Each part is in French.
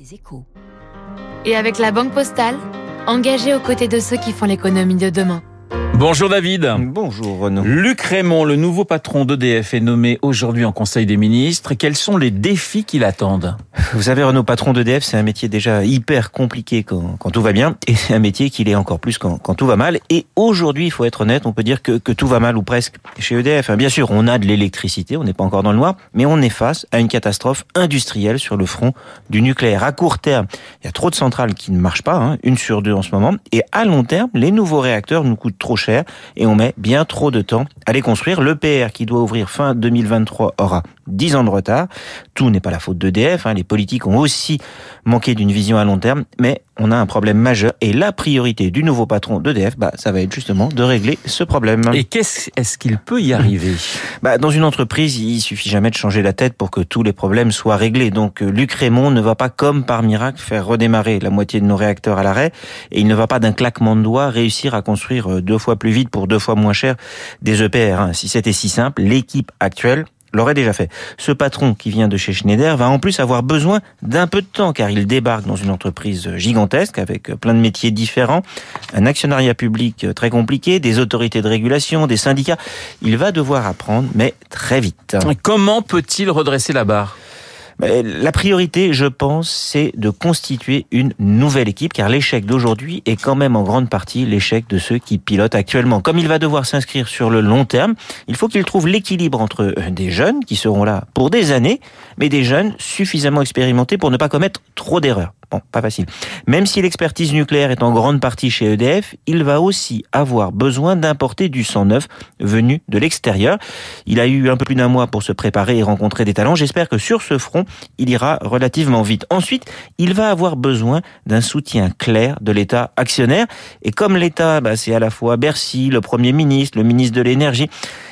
Les échos. Et avec la Banque Postale, engagée aux côtés de ceux qui font l'économie de demain. Bonjour David. Bonjour Renaud. Luc Raymond, le nouveau patron d'EDF, est nommé aujourd'hui en Conseil des ministres. Quels sont les défis qui l'attendent Vous savez Renaud, patron d'EDF, c'est un métier déjà hyper compliqué quand, tout va bien, et c'est un métier qui l'est encore plus quand, quand, tout va mal. Et aujourd'hui, il faut être honnête, on peut dire que, tout va mal ou presque chez EDF. Hein, bien sûr, on a de l'électricité, on n'est pas encore dans le noir, mais on est face à une catastrophe industrielle sur le front du nucléaire. À court terme, il y a trop de centrales qui ne marchent pas, hein, une sur deux en ce moment, et à long terme, les nouveaux réacteurs nous coûtent trop cher et on met bien trop de temps à les construire. L'EPR qui doit ouvrir fin 2023 aura 10 ans de retard. Tout n'est pas la faute d'EDF. Hein. Les ont aussi manqué d'une vision à long terme, mais on a un problème majeur et la priorité du nouveau patron d'EDF, bah, ça va être justement de régler ce problème. Et qu'est-ce est-ce qu'il peut y arriver? Bah, Dans une entreprise, il suffit jamais de changer la tête pour que tous les problèmes soient réglés. Donc euh, Luc Raymond ne va pas comme par miracle faire redémarrer la moitié de nos réacteurs à l'arrêt et il ne va pas d'un claquement de doigts réussir à construire euh, deux fois plus vite pour deux fois moins cher des EPR. Hein. Si c'était si simple, l'équipe actuelle l'aurait déjà fait. Ce patron qui vient de chez Schneider va en plus avoir besoin d'un peu de temps car il débarque dans une entreprise gigantesque avec plein de métiers différents, un actionnariat public très compliqué, des autorités de régulation, des syndicats. Il va devoir apprendre, mais très vite. Comment peut-il redresser la barre? La priorité, je pense, c'est de constituer une nouvelle équipe, car l'échec d'aujourd'hui est quand même en grande partie l'échec de ceux qui pilotent actuellement. Comme il va devoir s'inscrire sur le long terme, il faut qu'il trouve l'équilibre entre euh, des jeunes qui seront là pour des années, mais des jeunes suffisamment expérimentés pour ne pas commettre trop d'erreurs. Bon, pas facile. Même si l'expertise nucléaire est en grande partie chez EDF, il va aussi avoir besoin d'importer du sang neuf venu de l'extérieur. Il a eu un peu plus d'un mois pour se préparer et rencontrer des talents. J'espère que sur ce front, il ira relativement vite. Ensuite, il va avoir besoin d'un soutien clair de l'État actionnaire. Et comme l'État, bah, c'est à la fois Bercy, le Premier ministre, le ministre de l'Énergie,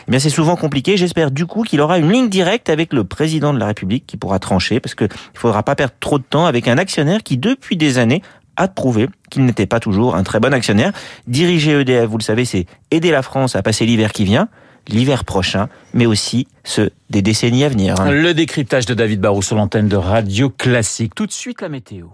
eh bien c'est souvent compliqué. J'espère du coup qu'il aura une ligne directe avec le président de la République qui pourra trancher parce qu'il ne faudra pas perdre trop de temps avec un actionnaire qui depuis des années a prouvé qu'il n'était pas toujours un très bon actionnaire. Diriger EDF, vous le savez, c'est aider la France à passer l'hiver qui vient l'hiver prochain, mais aussi ceux des décennies à venir. Le décryptage de David Barrou sur l'antenne de Radio Classique. Tout de suite la météo.